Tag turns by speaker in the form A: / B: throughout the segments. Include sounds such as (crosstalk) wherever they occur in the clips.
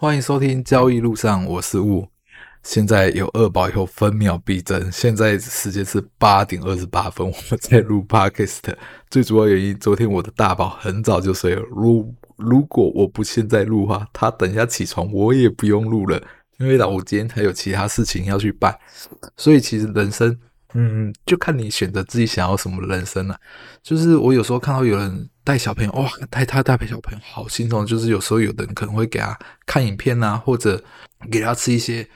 A: 欢迎收听交易路上，我是雾。现在有二宝以后分秒必争，现在时间是八点二十八分，我在录 Podcast。最主要原因，昨天我的大宝很早就睡了。如如果我不现在录的话，他等一下起床，我也不用录了，因为我今天还有其他事情要去办。所以其实人生。嗯，就看你选择自己想要什么人生了，就是我有时候看到有人带小朋友，哇，带他带陪小朋友好心痛。就是有时候有的人可能会给他看影片啊，或者给他吃一些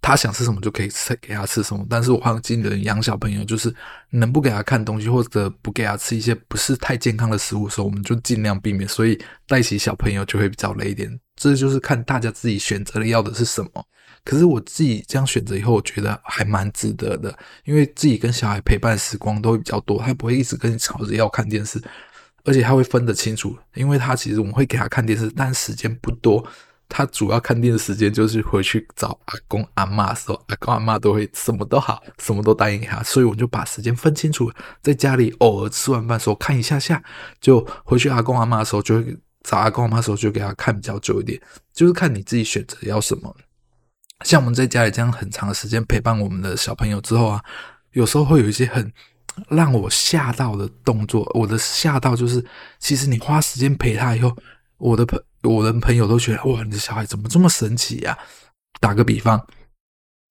A: 他想吃什么就可以吃，给他吃什么。但是我看经理人养小朋友，就是能不给他看东西，或者不给他吃一些不是太健康的食物的时候，我们就尽量避免。所以带起小朋友就会比较累一点。这就是看大家自己选择的要的是什么。可是我自己这样选择以后，我觉得还蛮值得的，因为自己跟小孩陪伴时光都会比较多，他不会一直跟你吵着要看电视，而且他会分得清楚，因为他其实我们会给他看电视，但时间不多，他主要看电视时间就是回去找阿公阿嬷的时候，阿公阿嬷都会什么都好，什么都答应他，所以我们就把时间分清楚，在家里偶尔吃完饭时候看一下下，就回去阿公阿嬷的时候就会找阿公阿嬷的时候就给他看比较久一点，就是看你自己选择要什么。像我们在家里这样很长的时间陪伴我们的小朋友之后啊，有时候会有一些很让我吓到的动作。我的吓到就是，其实你花时间陪他以后，我的朋我的朋友都觉得哇，你的小孩怎么这么神奇呀？打个比方，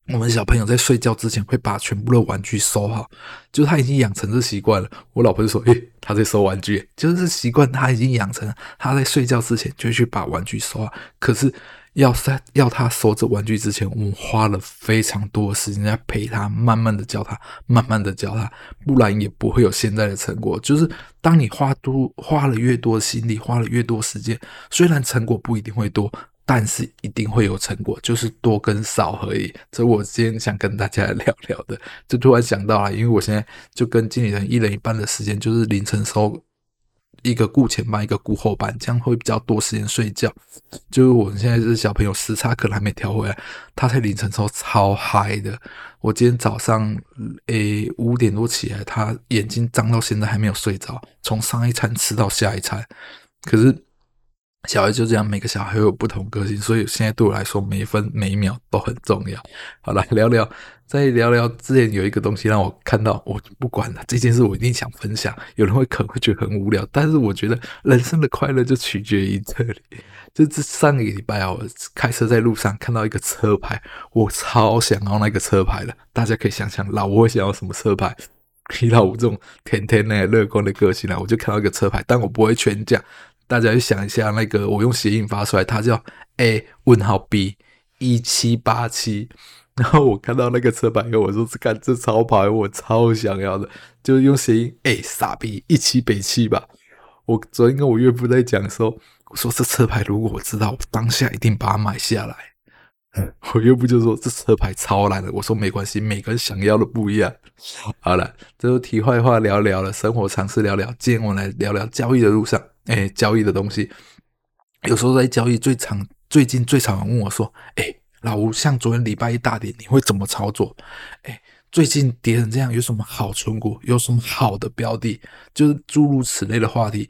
A: 我们小朋友在睡觉之前会把全部的玩具收好，就他已经养成这习惯了。我老婆就说：“诶，他在收玩具，就是习惯他已经养成了。他在睡觉之前就去把玩具收好。”可是。要在要他收这玩具之前，我们花了非常多的时间在陪他，慢慢的教他，慢慢的教他，不然也不会有现在的成果。就是当你花多花了越多心力，花了越多时间，虽然成果不一定会多，但是一定会有成果，就是多跟少而已。这我今天想跟大家聊聊的，就突然想到了，因为我现在就跟经理人一人一半的时间，就是凌晨收。一个顾前班，一个顾后班，这样会比较多时间睡觉。就是我们现在是小朋友时差可能还没调回来，他在凌晨时候超嗨的。我今天早上诶五点多起来，他眼睛张到现在还没有睡着，从上一餐吃到下一餐。可是小孩就这样，每个小孩有不同个性，所以现在对我来说，每一分每一秒都很重要。好了，聊聊。再聊聊，之前有一个东西让我看到，我不管了，这件事我一定想分享。有人会可能会觉得很无聊，但是我觉得人生的快乐就取决于这里。就是上个礼拜啊，我开车在路上看到一个车牌，我超想要那个车牌的。大家可以想想，老吴想要什么车牌？以老吴这种天天那乐观的个性啊，我就看到一个车牌，但我不会全讲。大家去想一下，那个我用谐音发出来，它叫 A 问号 B 一七八七。然后我看到那个车牌后，我说：“这看这超牌，我超想要的，就用谐音，哎，傻逼，一七北七吧。”我昨天跟我岳父在讲的时候，我说：“这车牌如果我知道，我当下一定把它买下来。(laughs) ”我岳父就说：“这车牌超烂的。”我说：“没关系，每个人想要的不一样。”好了，这就题外话聊聊了，生活常识聊聊。今天我来聊聊交易的路上，哎，交易的东西。有时候在交易最常，最近最常问我说：“哎。”老吴，像昨天礼拜一大跌，你会怎么操作？哎，最近跌成这样，有什么好存股？有什么好的标的？就是诸如此类的话题。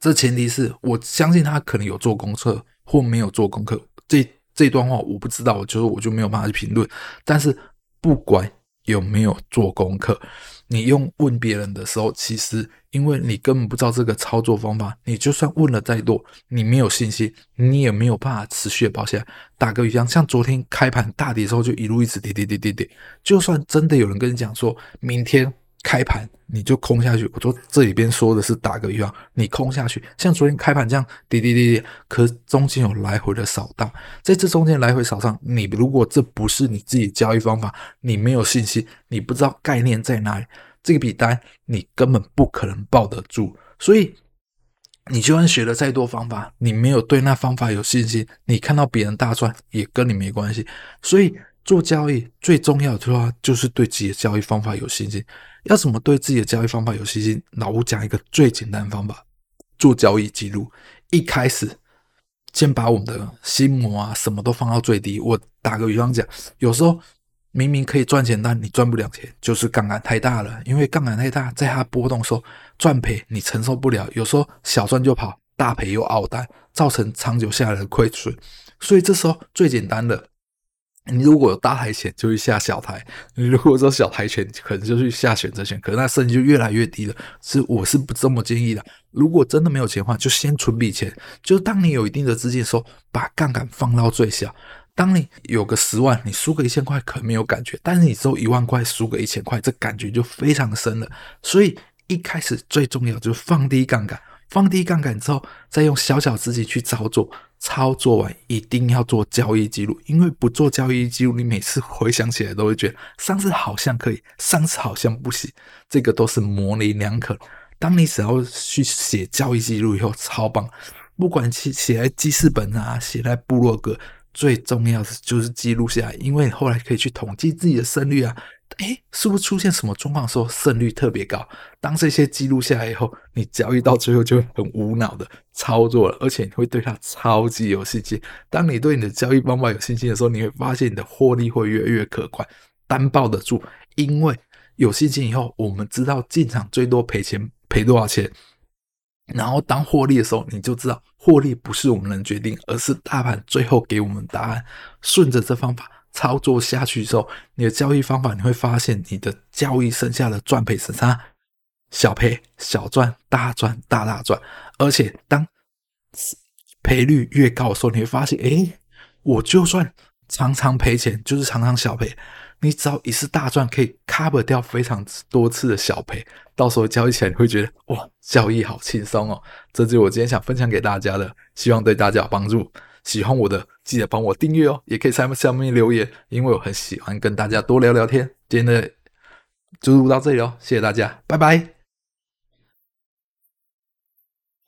A: 这前提是我相信他可能有做功课或没有做功课。这这段话我不知道，我觉得我就没有办法去评论。但是不管有没有做功课，你用问别人的时候，其实。因为你根本不知道这个操作方法，你就算问了再多，你没有信心，你也没有办法持续的保下来。打个比方，像昨天开盘大跌之后，就一路一直跌跌跌跌跌。就算真的有人跟你讲说，明天开盘你就空下去，我说这里边说的是打个比方，你空下去，像昨天开盘这样滴滴滴滴，可中间有来回的扫荡，在这中间来回扫荡，你如果这不是你自己交易方法，你没有信心，你不知道概念在哪里。这笔单你根本不可能抱得住，所以你就算学了再多方法，你没有对那方法有信心，你看到别人大赚也跟你没关系。所以做交易最重要的话，就是对自己的交易方法有信心。要怎么对自己的交易方法有信心？老吴讲一个最简单的方法：做交易记录。一开始先把我们的心魔啊什么都放到最低。我打个比方讲，有时候。明明可以赚钱，但你赚不了钱，就是杠杆太大了。因为杠杆太大，在它波动时候赚赔你承受不了。有时候小赚就跑，大赔又熬单，造成长久下来的亏损。所以这时候最简单的。你如果有大台钱，就去下小台；你 (laughs) 如果说小台钱，可能就去下选择权，可能那胜率就越来越低了。是，我是不这么建议的。如果真的没有钱的话，就先存笔钱。就当你有一定的资金的时候，把杠杆放到最小。当你有个十万，你输个一千块可能没有感觉，但是你只有一万块输个一千块，这感觉就非常深了。所以一开始最重要就是放低杠杆。放低杠杆之后，再用小小资金去操作，操作完一定要做交易记录，因为不做交易记录，你每次回想起来都会觉得上次好像可以，上次好像不行，这个都是模棱两可。当你只要去写交易记录以后，超棒，不管写写在记事本啊，写在部落格，最重要的就是记录下来，因为后来可以去统计自己的胜率啊。诶，是不是出现什么状况的时候胜率特别高？当这些记录下来以后，你交易到最后就会很无脑的操作了，而且你会对它超级有信心。当你对你的交易方法有信心的时候，你会发现你的获利会越来越可观，单抱得住。因为有信心以后，我们知道进场最多赔钱赔多少钱，然后当获利的时候，你就知道获利不是我们能决定，而是大盘最后给我们答案。顺着这方法。操作下去之后，你的交易方法，你会发现你的交易剩下的赚赔是啥？小赔小赚，大赚大大赚。而且当赔率越高的时候，你会发现，哎，我就算常常赔钱，就是常常小赔，你只要一次大赚，可以 cover 掉非常多次的小赔。到时候交易起来，你会觉得哇，交易好轻松哦。这就是我今天想分享给大家的，希望对大家有帮助。喜欢我的，记得帮我订阅哦，也可以在下面留言，因为我很喜欢跟大家多聊聊天。今天的就录到这里哦，谢谢大家，拜拜。